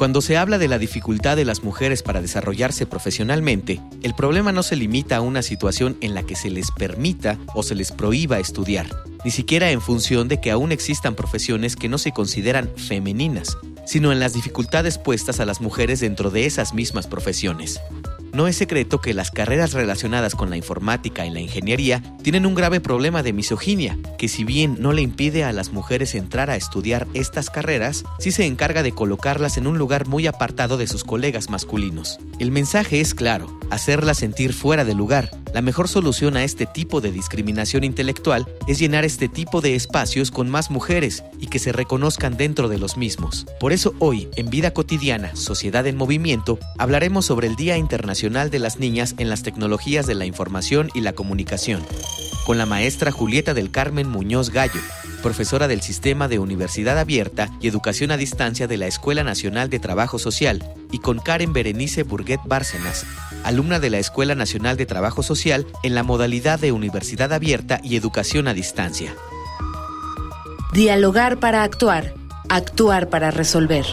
Cuando se habla de la dificultad de las mujeres para desarrollarse profesionalmente, el problema no se limita a una situación en la que se les permita o se les prohíba estudiar, ni siquiera en función de que aún existan profesiones que no se consideran femeninas, sino en las dificultades puestas a las mujeres dentro de esas mismas profesiones. No es secreto que las carreras relacionadas con la informática y la ingeniería tienen un grave problema de misoginia, que si bien no le impide a las mujeres entrar a estudiar estas carreras, sí se encarga de colocarlas en un lugar muy apartado de sus colegas masculinos. El mensaje es claro, hacerlas sentir fuera de lugar. La mejor solución a este tipo de discriminación intelectual es llenar este tipo de espacios con más mujeres y que se reconozcan dentro de los mismos. Por eso hoy, en Vida Cotidiana, Sociedad en Movimiento, hablaremos sobre el Día Internacional de las Niñas en las Tecnologías de la Información y la Comunicación, con la maestra Julieta del Carmen Muñoz Gallo, profesora del Sistema de Universidad Abierta y Educación a Distancia de la Escuela Nacional de Trabajo Social, y con Karen Berenice Burguet Bárcenas, alumna de la Escuela Nacional de Trabajo Social en la modalidad de Universidad Abierta y Educación a Distancia. Dialogar para actuar, actuar para resolver.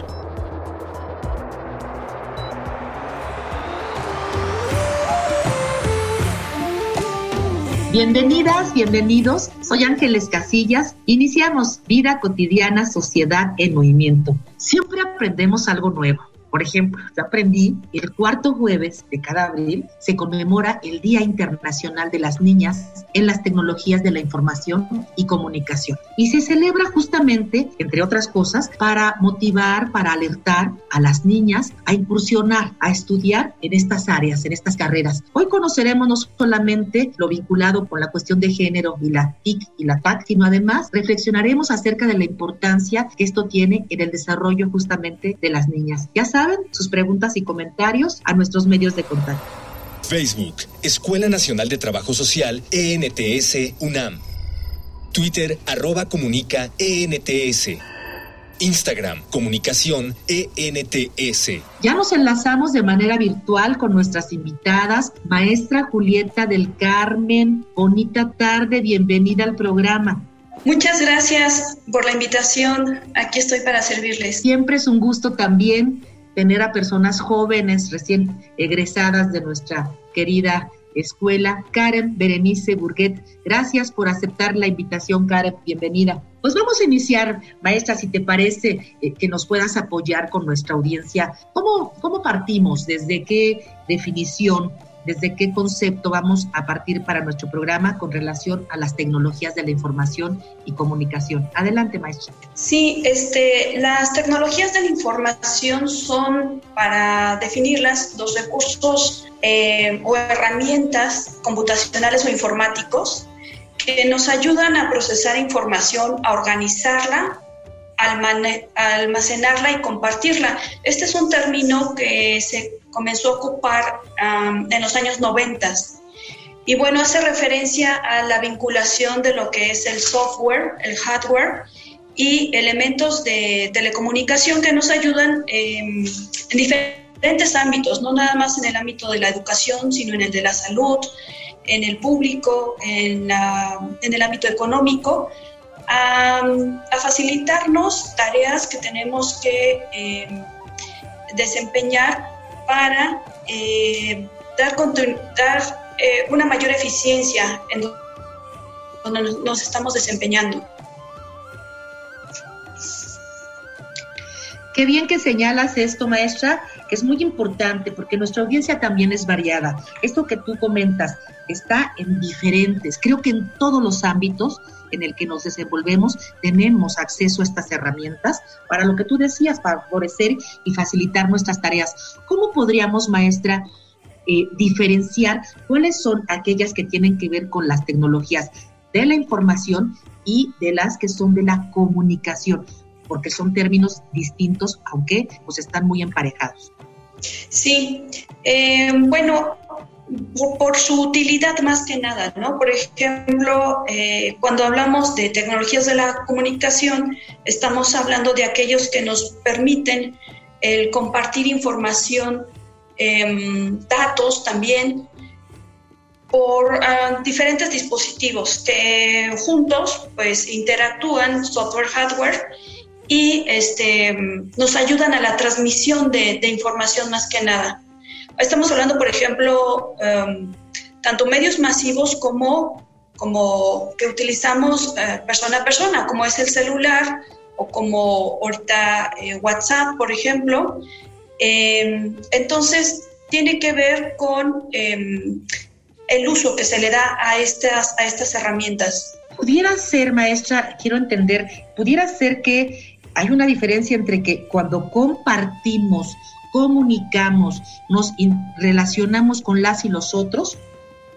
Bienvenidas, bienvenidos. Soy Ángeles Casillas. Iniciamos Vida Cotidiana, Sociedad en Movimiento. Siempre aprendemos algo nuevo. Por ejemplo, yo aprendí el cuarto jueves de cada abril se conmemora el Día Internacional de las Niñas en las Tecnologías de la Información y Comunicación. Y se celebra justamente, entre otras cosas, para motivar, para alertar a las niñas a incursionar, a estudiar en estas áreas, en estas carreras. Hoy conoceremos no solamente lo vinculado con la cuestión de género y la TIC y la TAC, sino además reflexionaremos acerca de la importancia que esto tiene en el desarrollo justamente de las niñas. Ya saben, sus preguntas y comentarios a nuestros medios de contacto. Facebook, Escuela Nacional de Trabajo Social, ENTS, UNAM. Twitter, arroba comunica, ENTS. Instagram, comunicación, ENTS. Ya nos enlazamos de manera virtual con nuestras invitadas, maestra Julieta del Carmen. Bonita tarde, bienvenida al programa. Muchas gracias por la invitación. Aquí estoy para servirles. Siempre es un gusto también tener a personas jóvenes recién egresadas de nuestra querida escuela. Karen Berenice Burguet, gracias por aceptar la invitación, Karen, bienvenida. Pues vamos a iniciar, maestra, si te parece eh, que nos puedas apoyar con nuestra audiencia. ¿Cómo, ¿Cómo partimos? ¿Desde qué definición desde qué concepto vamos a partir para nuestro programa con relación a las tecnologías de la información y comunicación. Adelante, maestro. Sí, este, las tecnologías de la información son, para definirlas, los recursos eh, o herramientas computacionales o informáticos que nos ayudan a procesar información, a organizarla, almacenarla y compartirla. Este es un término que se comenzó a ocupar en los años 90. Y bueno, hace referencia a la vinculación de lo que es el software, el hardware y elementos de telecomunicación que nos ayudan en diferentes ámbitos, no nada más en el ámbito de la educación, sino en el de la salud, en el público, en el ámbito económico, a, facilitarnos tareas que tenemos que em, desempeñar para eh, dar, dar eh, una mayor eficiencia en donde nos estamos desempeñando. Qué bien que señalas esto, maestra, que es muy importante porque nuestra audiencia también es variada. Esto que tú comentas está en diferentes, creo que en todos los ámbitos en el que nos desenvolvemos tenemos acceso a estas herramientas para lo que tú decías, para favorecer y facilitar nuestras tareas. ¿Cómo podríamos, maestra, eh, diferenciar cuáles son aquellas que tienen que ver con las tecnologías de la información y de las que son de la comunicación? Porque son términos distintos, aunque pues están muy emparejados. Sí, eh, bueno, por, su utilidad más que nada, ¿no? Por ejemplo, eh, cuando hablamos de tecnologías de la comunicación, estamos hablando de aquellos que nos permiten compartir información, em, datos también, por ah, diferentes dispositivos que juntos pues interactúan software hardware y este, nos ayudan a la transmisión de, información más que nada. Estamos hablando, por ejemplo, em, tanto medios masivos como, como que utilizamos eh, persona a persona, como es el celular o como ahorita eh, WhatsApp, por ejemplo. Em, entonces, tiene que ver con em, el uso que se le da a estas, a estas herramientas. Pudiera ser, maestra, quiero entender, pudiera ser que hay una diferencia entre que cuando compartimos, comunicamos, nos relacionamos con las y los otros,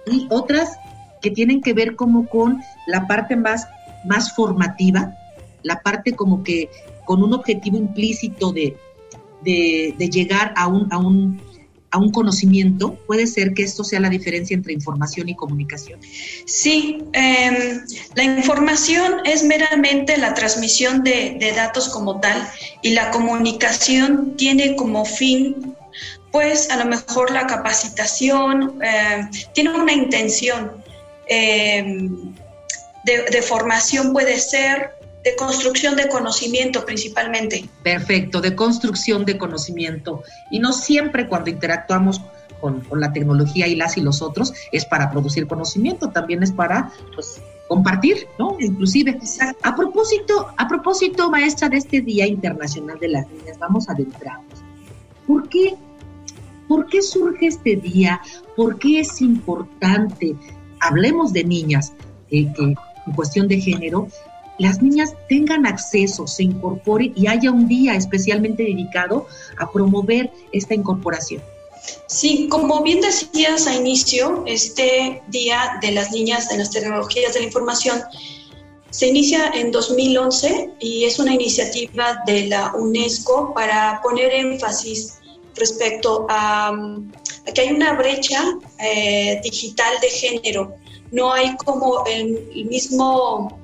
y otras que tienen que ver como con la parte más, más formativa, la parte como que con un objetivo implícito de, de, llegar a un, a un a un conocimiento, puede ser que esto sea la diferencia entre información y comunicación. Sí, em, la información es meramente la transmisión de, datos como tal y la comunicación tiene como fin, pues a lo mejor la capacitación, em, tiene una intención em, de, de formación puede ser de construcción de conocimiento principalmente. Perfecto, de construcción de conocimiento. Y no siempre cuando interactuamos con, la tecnología y las y los otros es para producir conocimiento, también es para pues, compartir, ¿no? Inclusive. A propósito, a propósito, maestra, de este Día Internacional de las Niñas, vamos a adentrarnos. ¿Por qué, ¿Por qué surge este día? ¿Por qué es importante? Hablemos de niñas, eh, que en cuestión de género, las niñas tengan acceso, se incorporen y haya un día especialmente dedicado a promover esta incorporación. Sí, como bien decías a inicio, este Día de las Niñas en las Tecnologías de la Información se inicia en 2011 y es una iniciativa de la UNESCO para poner énfasis respecto a, que hay una brecha eh, digital de género. No hay como el mismo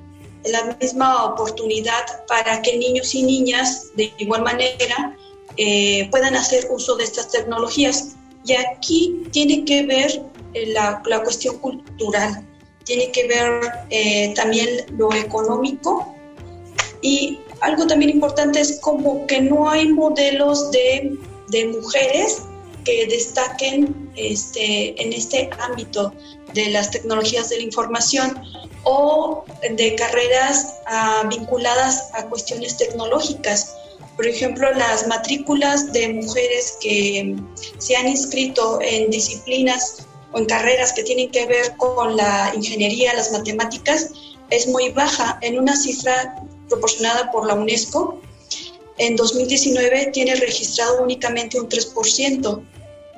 la misma oportunidad para que niños y niñas de igual manera eh, puedan hacer uso de estas tecnologías. Y aquí tiene que ver eh, la, la, cuestión cultural, tiene que ver eh, también lo económico y algo también importante es como que no hay modelos de, de mujeres que destaquen este, en este ámbito de las tecnologías de la información o de carreras ah, vinculadas a cuestiones tecnológicas. Por ejemplo, las matrículas de mujeres que se han inscrito en disciplinas o en carreras que tienen que ver con la ingeniería, las matemáticas, es muy baja, en una cifra proporcionada por la UNESCO. En 2019 tiene registrado únicamente un 3%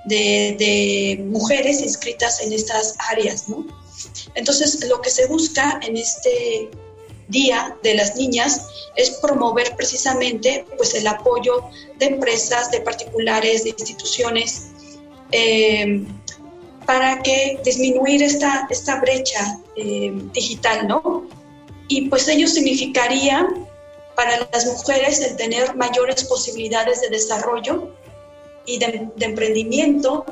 de, mujeres inscritas en estas áreas, ¿no? Entonces, lo que se busca en este Día de las Niñas es promover precisamente pues, el apoyo de empresas, de particulares, de instituciones, eh, para que disminuir esta, esta brecha eh, digital, ¿no? Y pues ello significaría para las mujeres el tener mayores posibilidades de desarrollo y de, emprendimiento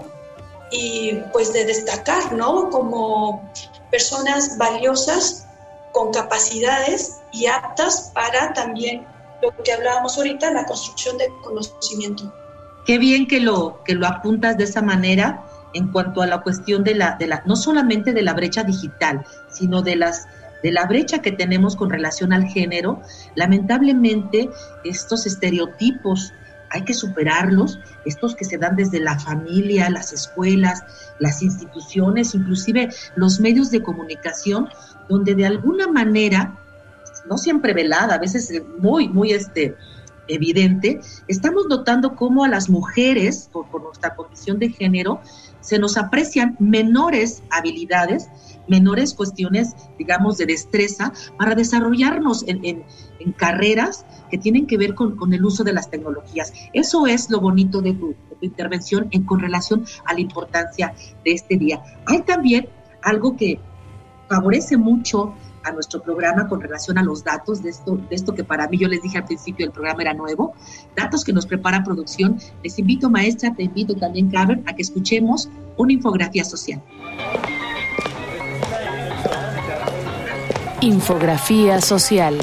y pues de destacar, ¿no? Como personas valiosas con capacidades y aptas para también lo que hablábamos ahorita, la construcción de conocimiento. Qué bien que lo, que lo apuntas de esa manera en cuanto a la cuestión de la, de la, no solamente de la brecha digital, sino de las de la brecha que tenemos con relación al género, lamentablemente estos estereotipos hay que superarlos, estos que se dan desde la familia, las escuelas, las instituciones, inclusive los medios de comunicación, donde de alguna manera, no siempre velada, a veces muy, muy este, evidente, estamos notando cómo a las mujeres, por, nuestra condición de género, se nos aprecian menores habilidades, menores cuestiones, digamos, de destreza para desarrollarnos en, carreras que tienen que ver con, el uso de las tecnologías. Eso es lo bonito de tu, de tu intervención en, con relación a la importancia de este día. Hay también algo que favorece mucho a nuestro programa con relación a los datos de esto, de esto que para mí yo les dije al principio del programa era nuevo, datos que nos prepara producción. Les invito, maestra, te invito también, Carmen, a que escuchemos una infografía social. Infografía social.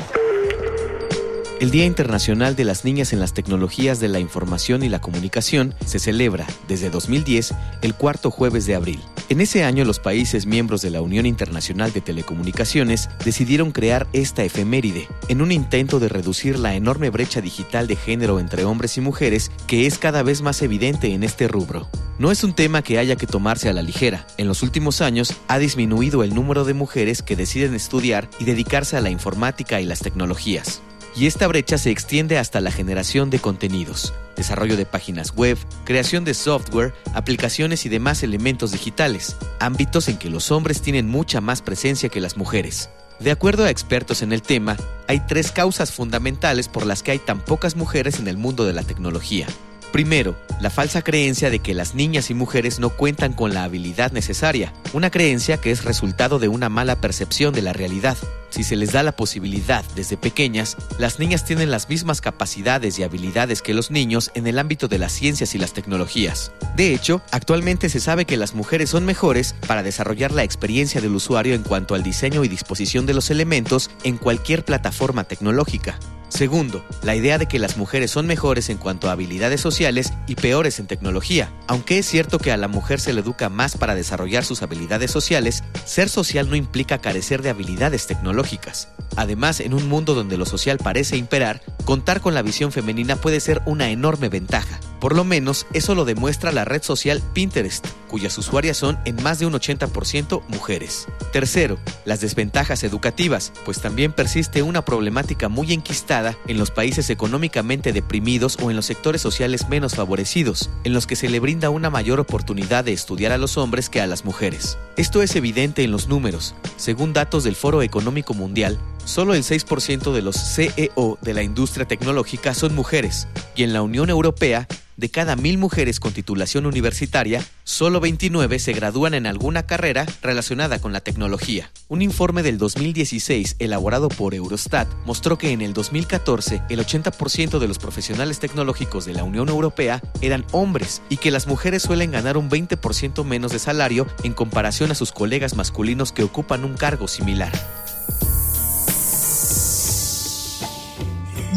El Día Internacional de las Niñas en las Tecnologías de la Información y la Comunicación se celebra desde 2010 el cuarto jueves de abril. En ese año los países miembros de la Unión Internacional de Telecomunicaciones decidieron crear esta efeméride en un intento de reducir la enorme brecha digital de género entre hombres y mujeres que es cada vez más evidente en este rubro. No es un tema que haya que tomarse a la ligera. En los últimos años ha disminuido el número de mujeres que deciden estudiar y dedicarse a la informática y las tecnologías y esta brecha se extiende hasta la generación de contenidos, desarrollo de páginas web, creación de software, aplicaciones y demás elementos digitales, ámbitos en que los hombres tienen mucha más presencia que las mujeres. De acuerdo a expertos en el tema, hay tres causas fundamentales por las que hay tan pocas mujeres en el mundo de la tecnología. Primero, la falsa creencia de que las niñas y mujeres no cuentan con la habilidad necesaria, una creencia que es resultado de una mala percepción de la realidad. Si se les da la posibilidad desde pequeñas, las niñas tienen las mismas capacidades y habilidades que los niños en el ámbito de las ciencias y las tecnologías. De hecho, actualmente se sabe que las mujeres son mejores para desarrollar la experiencia del usuario en cuanto al diseño y disposición de los elementos en cualquier plataforma tecnológica. Segundo, la idea de que las mujeres son mejores en cuanto a habilidades sociales y peores en tecnología. Aunque es cierto que a la mujer se le educa más para desarrollar sus habilidades sociales, ser social no implica carecer de habilidades tecnológicas. Además, en un mundo donde lo social parece imperar, contar con la visión femenina puede ser una enorme ventaja. Por lo menos eso lo demuestra la red social Pinterest, cuyas usuarias son en más de un 80% mujeres. Tercero, las desventajas educativas, pues también persiste una problemática muy enquistada en los países económicamente deprimidos o en los sectores sociales menos favorecidos, en los que se le brinda una mayor oportunidad de estudiar a los hombres que a las mujeres. Esto es evidente en los números. Según datos del Foro Económico Mundial, Solo el 6% de los CEO de la industria tecnológica son mujeres y en la Unión Europea, de cada mil mujeres con titulación universitaria, solo 29 se gradúan en alguna carrera relacionada con la tecnología. Un informe del 2016 elaborado por Eurostat mostró que en el 2014 el 80% de los profesionales tecnológicos de la Unión Europea eran hombres y que las mujeres suelen ganar un 20% menos de salario en comparación a sus colegas masculinos que ocupan un cargo similar.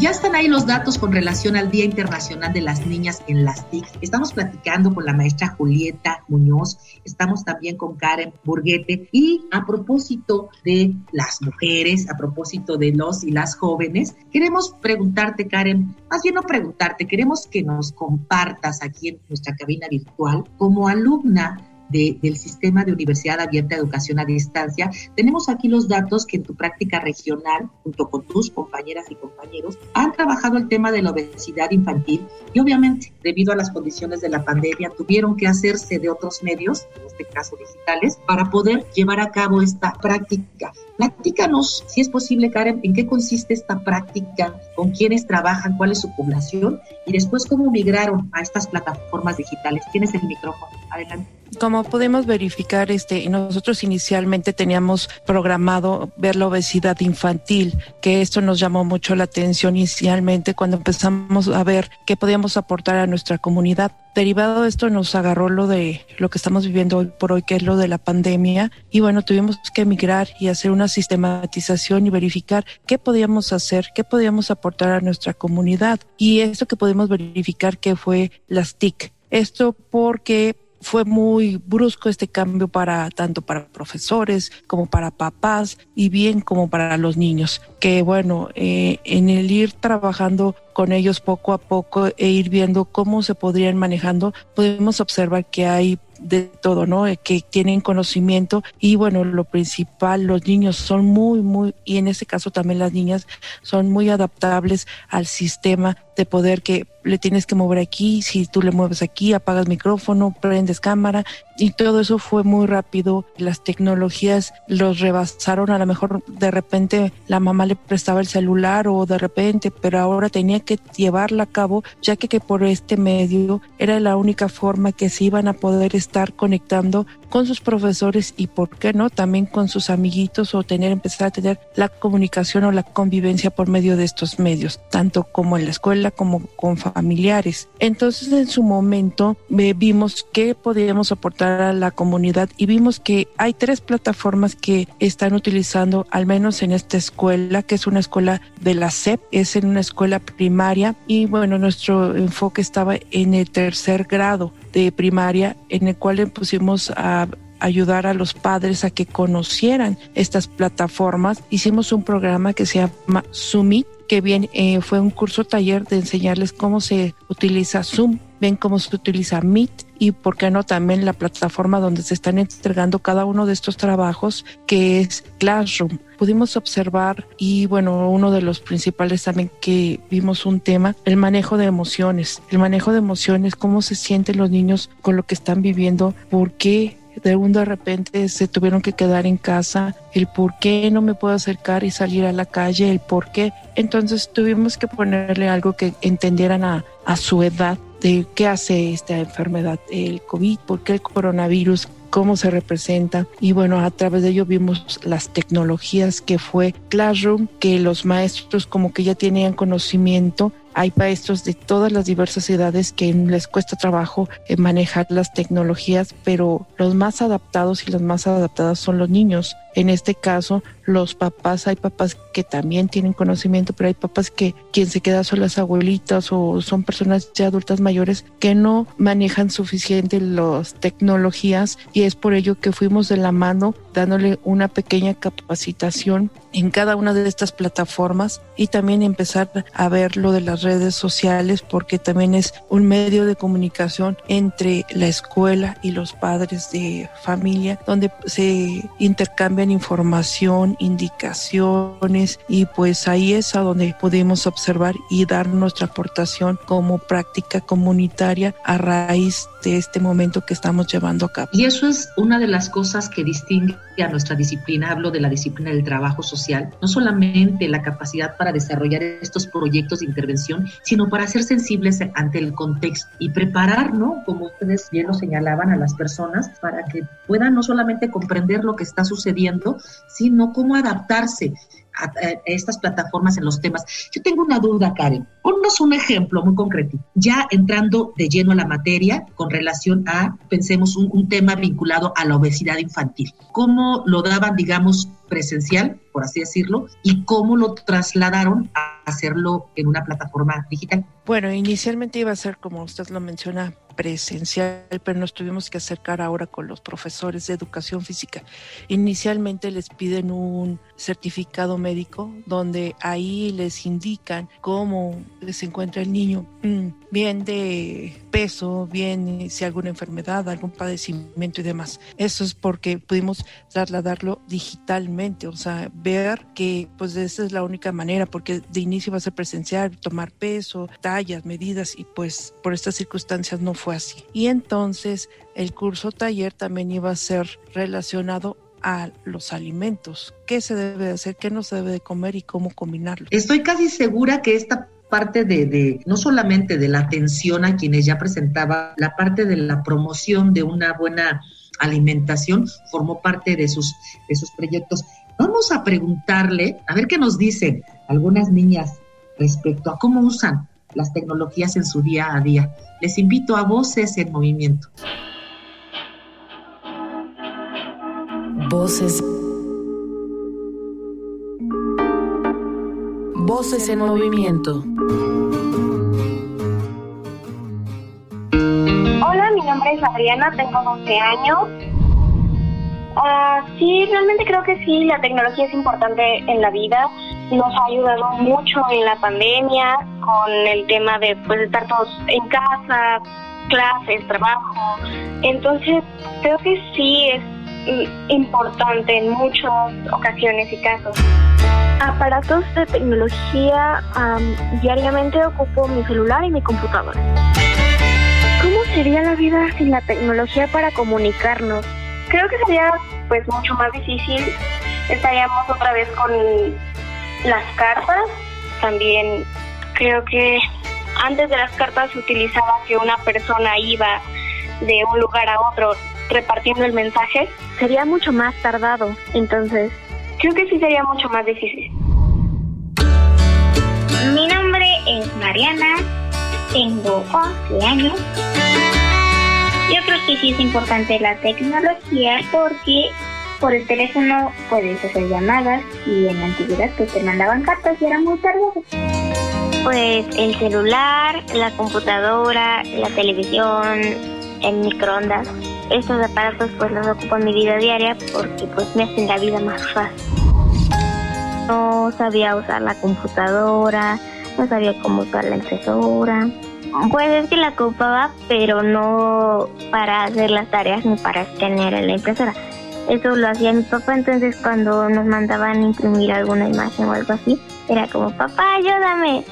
Ya están ahí los datos con relación al Día Internacional de las Niñas en las TIC. Estamos platicando con la maestra Julieta Muñoz, estamos también con Karen Burguete y a propósito de las mujeres, a propósito de los y las jóvenes, queremos preguntarte, Karen, más bien no preguntarte, queremos que nos compartas aquí en nuestra cabina virtual como alumna del sistema de Universidad Abierta de Educación a Distancia. Tenemos aquí los datos que en tu práctica regional, junto con tus compañeras y compañeros, han trabajado el tema de la obesidad infantil y obviamente, debido a las condiciones de la pandemia, tuvieron que hacerse de otros medios, en este caso digitales, para poder llevar a cabo esta práctica. Platícanos, si es posible, Karen, en qué consiste esta práctica, con quiénes trabajan, cuál es su población y después cómo migraron a estas plataformas digitales. Tienes el micrófono. Adelante. Como podemos verificar, este, nosotros inicialmente teníamos programado ver la obesidad infantil, que esto nos llamó mucho la atención inicialmente cuando empezamos a ver qué podíamos aportar a nuestra comunidad. Derivado de esto nos agarró lo de lo que estamos viviendo hoy por hoy, que es lo de la pandemia, y bueno, tuvimos que emigrar y hacer una sistematización y verificar qué podíamos hacer, qué podíamos aportar a nuestra comunidad. Y esto que podemos verificar que fue las TIC. Esto porque fue muy brusco este cambio para tanto para profesores como para papás y bien como para los niños. Que bueno, eh, en el ir trabajando con ellos poco a poco e ir viendo cómo se podrían manejando, podemos observar que hay de todo, ¿no? Eh, que tienen conocimiento y bueno, lo principal, los niños son muy, muy, y en este caso también las niñas son muy adaptables al sistema de poder que le tienes que mover aquí, si tú le mueves aquí, apagas micrófono, prendes cámara y todo eso fue muy rápido. Las tecnologías los rebasaron, a lo mejor de repente la mamá le prestaba el celular o de repente, pero ahora tenía que llevarla a cabo, ya que, que por este medio era la única forma que se iban a poder estar conectando con sus profesores y, ¿por qué no?, también con sus amiguitos o tener, empezar a tener la comunicación o la convivencia por medio de estos medios, tanto como en la escuela como con familiares. Entonces, en su momento, vimos qué podíamos aportar a la comunidad y vimos que hay tres plataformas que están utilizando, al menos en esta escuela, que es una escuela de la SEP, es en una escuela primaria y bueno, nuestro enfoque estaba en el tercer grado de primaria en el cual le pusimos a ayudar a los padres a que conocieran estas plataformas. Hicimos un programa que se llama Zoomit, que bien eh, fue un curso taller de enseñarles cómo se utiliza Zoom, ven cómo se utiliza Meet y por qué no también la plataforma donde se están entregando cada uno de estos trabajos que es Classroom. Pudimos observar y bueno, uno de los principales también que vimos un tema, el manejo de emociones, el manejo de emociones, cómo se sienten los niños con lo que están viviendo, por qué de un de repente se tuvieron que quedar en casa, el por qué no me puedo acercar y salir a la calle, el por qué. Entonces tuvimos que ponerle algo que entendieran a, a su edad de qué hace esta enfermedad, el COVID, por qué el coronavirus, cómo se representa. Y bueno, a través de ello vimos las tecnologías que fue Classroom, que los maestros como que ya tenían conocimiento hay maestros de todas las diversas edades que les cuesta trabajo eh, manejar las tecnologías, pero los más adaptados y las más adaptadas son los niños. En este caso, los papás, hay papás que también tienen conocimiento, pero hay papás que quien se queda son las abuelitas o son personas ya adultas mayores que no manejan suficiente las tecnologías y es por ello que fuimos de la mano dándole una pequeña capacitación en cada una de estas plataformas y también empezar a ver lo de las redes sociales porque también es un medio de comunicación entre la escuela y los padres de familia donde se intercambian información, indicaciones y pues ahí es a donde pudimos observar y dar nuestra aportación como práctica comunitaria a raíz de este momento que estamos llevando a cabo. Y eso es una de las cosas que distingue a nuestra disciplina, hablo de la disciplina del trabajo social, no solamente la capacidad para desarrollar estos proyectos de intervención, sino para ser sensibles ante el contexto y preparar, ¿no? Como ustedes bien lo señalaban a las personas, para que puedan no solamente comprender lo que está sucediendo, sino cómo adaptarse a, estas plataformas en los temas. Yo tengo una duda, Karen. Ponnos un ejemplo muy concreto. Ya entrando de lleno a la materia con relación a, pensemos, un, un tema vinculado a la obesidad infantil. ¿Cómo lo daban, digamos, presencial, por así decirlo, y cómo lo trasladaron a hacerlo en una plataforma digital? Bueno, inicialmente iba a ser, como usted lo menciona, presencial, pero nos tuvimos que acercar ahora con los profesores de educación física. Inicialmente les piden un certificado médico donde ahí les indican cómo se encuentra el niño, mm, bien de peso, bien si alguna enfermedad, algún padecimiento y demás. Eso es porque pudimos trasladarlo digitalmente, o sea, ver que pues esa es la única manera, porque de inicio va a ser presencial, tomar peso, tallas, medidas y pues por estas circunstancias no fue así. Y entonces el curso taller también iba a ser relacionado a los alimentos, qué se debe hacer, qué no se debe de comer y cómo combinarlo. Estoy casi segura que esta parte de, no solamente de la atención a quienes ya presentaba, la parte de la promoción de una buena alimentación formó parte de sus, de sus proyectos. Vamos a preguntarle, a ver qué nos dicen algunas niñas respecto a cómo usan las tecnologías en su día a día. Les invito a Voces en Movimiento. Voces. Voces en movimiento. Hola, mi nombre es Adriana, tengo 12 años. Uh, sí, realmente creo que sí, la tecnología es importante en la vida. Nos ha ayudado mucho en la pandemia con el tema de pues, estar todos en casa, clases, trabajo. Entonces, creo que sí es mm, importante en muchas ocasiones y casos. Aparatos de tecnología, diariamente ocupo mi celular y mi computadora. ¿Cómo sería la vida sin la tecnología para comunicarnos? Creo que sería pues mucho más difícil. Estaríamos otra vez con las cartas. También creo que antes de las cartas se utilizaba que una persona iba de un lugar a otro repartiendo el mensaje. Sería mucho más tardado. Entonces, creo que sí sería mucho más difícil. Mi nombre es Mariana, tengo 11 años. Yo creo que sí es importante la tecnología porque por el teléfono puedes hacer llamadas y en la antigüedad pues te mandaban cartas y era muy tardado. Pues el celular, la computadora, la televisión, el microondas. Estos aparatos pues los ocupo en mi vida diaria porque pues me hacen la vida más fácil. No sabía usar la computadora, no sabía cómo usar la impresora. Pues es que la ocupaba, pero no para hacer las tareas ni para escanear en la impresora. Eso lo hacía mi papá, entonces cuando nos mandaban imprimir alguna imagen o algo así, era como, papá, ayúdame.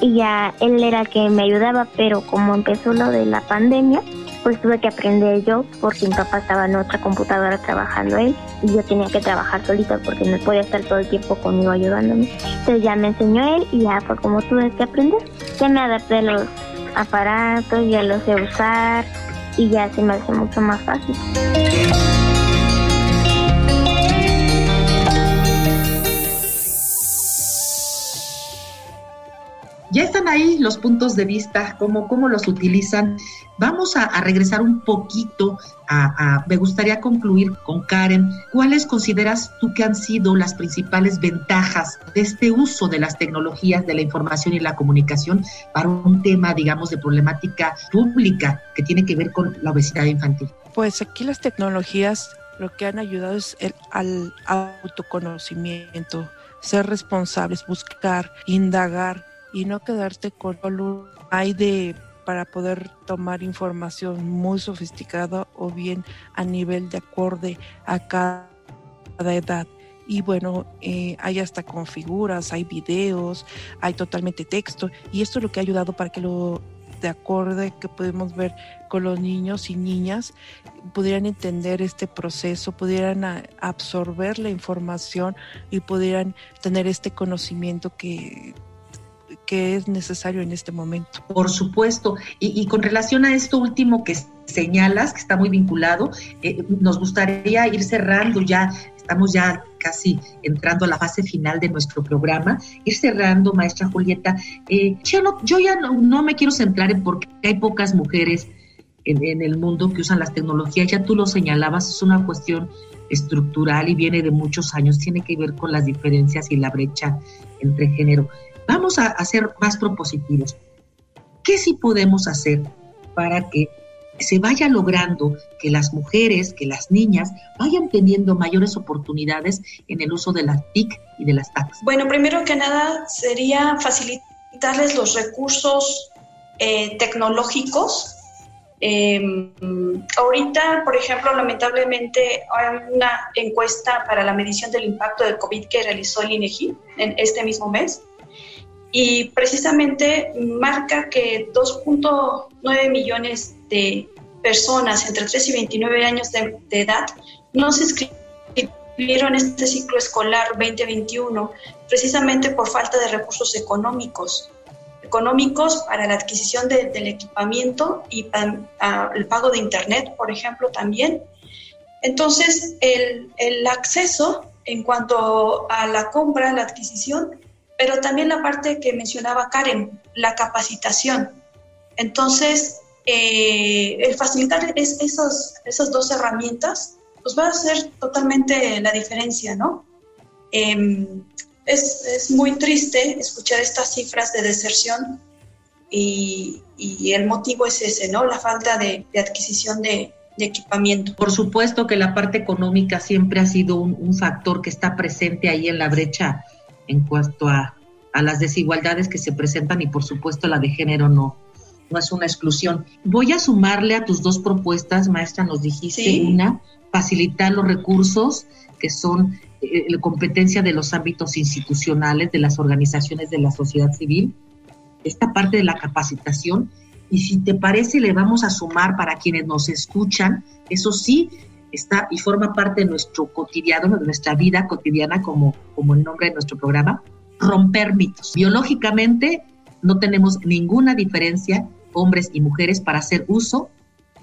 Y ya él era que me ayudaba, pero como empezó lo de la pandemia, pues tuve que aprender yo porque mi papá estaba en otra computadora trabajando él y yo tenía que trabajar solita porque no podía estar todo el tiempo conmigo ayudándome. Entonces ya me enseñó él y ya fue como tuve que aprender. Ya me adapté a los aparatos, ya los sé usar y ya se me hace mucho más fácil. Ya están ahí los puntos de vista, cómo, cómo los utilizan. Vamos a, regresar un poquito a, me gustaría concluir con Karen. ¿Cuáles consideras tú que han sido las principales ventajas de este uso de las tecnologías de la información y la comunicación para un tema, digamos, de problemática pública que tiene que ver con la obesidad infantil? Pues aquí las tecnologías lo que han ayudado es el al autoconocimiento, ser responsables, buscar, indagar y no quedarte con un hay de para poder tomar información muy sofisticada o bien a nivel de acorde a cada edad. Y bueno, eh, hay hasta con figuras, hay videos, hay totalmente texto. Y esto es lo que ha ayudado para que lo de acorde que podemos ver con los niños y niñas pudieran entender este proceso, pudieran absorber la información y pudieran tener este conocimiento que que es necesario en este momento. Por supuesto. Y, con relación a esto último que señalas, que está muy vinculado, eh, nos gustaría ir cerrando ya, estamos ya casi entrando a la fase final de nuestro programa, ir cerrando, maestra Julieta. Eh, yo, no, yo ya no, me quiero centrar en por qué hay pocas mujeres en, en el mundo que usan las tecnologías, ya tú lo señalabas, es una cuestión estructural y viene de muchos años, tiene que ver con las diferencias y la brecha entre género. Vamos a, ser más propositivos. ¿Qué sí podemos hacer para que se vaya logrando que las mujeres, que las niñas vayan teniendo mayores oportunidades en el uso de las TIC y de las TACs? Bueno, primero que nada sería facilitarles los recursos eh, tecnológicos. Em, ahorita, por ejemplo, lamentablemente hay una encuesta para la medición del impacto del COVID que realizó el INEGI en este mismo mes y precisamente marca que 2.9 millones de personas entre 3 y 29 años de, edad no se inscribieron en este ciclo escolar 2021 precisamente por falta de recursos económicos económicos para la adquisición del equipamiento y para, el pago de internet, por ejemplo, también. Entonces, el, el acceso en cuanto a la compra, la adquisición, pero también la parte que mencionaba Karen, la capacitación. Entonces, eh, el facilitar esos, esas dos herramientas, pues va a hacer totalmente la diferencia, ¿no? Em, es, es, muy triste escuchar estas cifras de deserción y, el motivo es ese, ¿no? La falta de, adquisición de, equipamiento. Por supuesto que la parte económica siempre ha sido un, factor que está presente ahí en la brecha en cuanto a, las desigualdades que se presentan y por supuesto la de género no, no es una exclusión. Voy a sumarle a tus dos propuestas, maestra, nos dijiste una, facilitar los recursos que son eh, la competencia de los ámbitos institucionales, de las organizaciones de la sociedad civil, esta parte de la capacitación. Y si te parece, le vamos a sumar para quienes nos escuchan, eso sí, está y forma parte de nuestro cotidiano, de nuestra vida cotidiana, como, como el nombre de nuestro programa, romper mitos. Biológicamente no tenemos ninguna diferencia, hombres y mujeres, para hacer uso,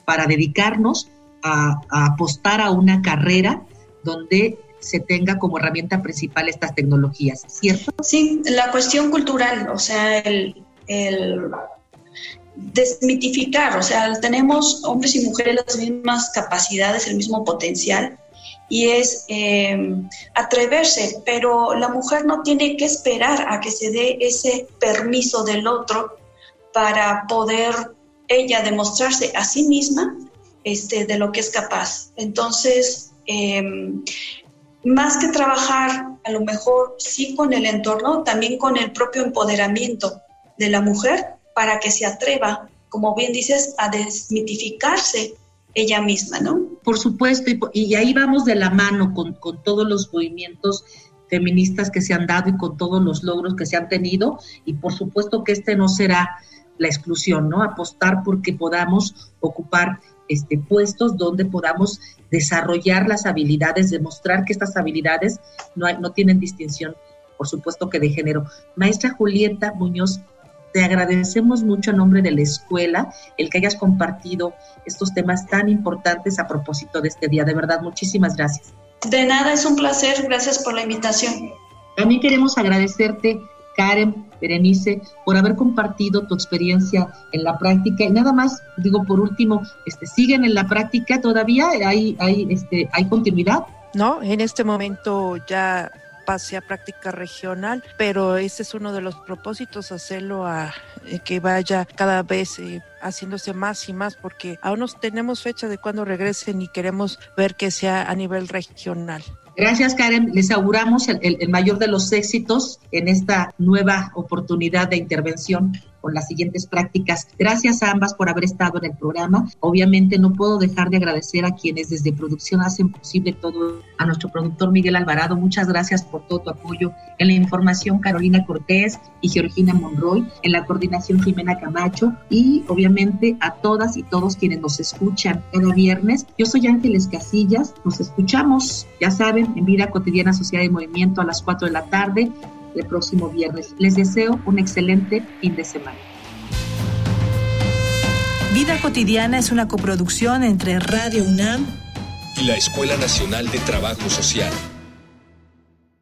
para dedicarnos a, apostar a una carrera donde se tenga como herramienta principal estas tecnologías, ¿cierto? Sí, la cuestión cultural, o sea, el desmitificar, o sea, tenemos hombres y mujeres las mismas capacidades, el mismo potencial, y es em, atreverse, pero la mujer no tiene que esperar a que se dé ese permiso del otro para poder ella demostrarse a sí misma este, de lo que es capaz. Entonces, em, más que trabajar a lo mejor sí con el entorno, también con el propio empoderamiento de la mujer para que se atreva, como bien dices, a desmitificarse ella misma, ¿no? Por supuesto, y, ahí vamos de la mano con, todos los movimientos feministas que se han dado y con todos los logros que se han tenido, y por supuesto que este no será la exclusión, ¿no? Apostar porque podamos ocupar este, puestos donde podamos desarrollar las habilidades, demostrar que estas habilidades no, no tienen distinción, por supuesto que de género. Maestra Julieta Muñoz, te agradecemos mucho a nombre de la escuela el que hayas compartido estos temas tan importantes a propósito de este día. De verdad, muchísimas gracias. De nada, es un placer. Gracias por la invitación. También queremos agradecerte, Karen, Berenice, por haber compartido tu experiencia en la práctica. Y nada más, digo por último, este, ¿siguen en la práctica todavía? ¿Hay, hay, este, ¿hay continuidad? No, en este momento ya pase práctica regional, pero ese es uno de los propósitos, hacerlo a eh, que vaya cada vez eh, haciéndose más y más, porque aún no tenemos fecha de cuándo regresen y queremos ver que sea a nivel regional. Gracias, Karen. Les auguramos el, mayor de los éxitos en esta nueva oportunidad de intervención con las siguientes prácticas. Gracias a ambas por haber estado en el programa. Obviamente no puedo dejar de agradecer a quienes desde producción hacen posible todo. A nuestro productor Miguel Alvarado, muchas gracias por todo tu apoyo. En la información, Carolina Cortés y Georgina Monroy. En la coordinación, Jimena Camacho. Y obviamente a todas y todos quienes nos escuchan cada viernes. Yo soy Ángeles Casillas. Nos escuchamos, ya saben, en Vida Cotidiana Sociedad de Movimiento a las 4 de la tarde el próximo viernes. Les deseo un excelente fin de semana. Vida Cotidiana es una coproducción entre Radio UNAM y la Escuela Nacional de Trabajo Social.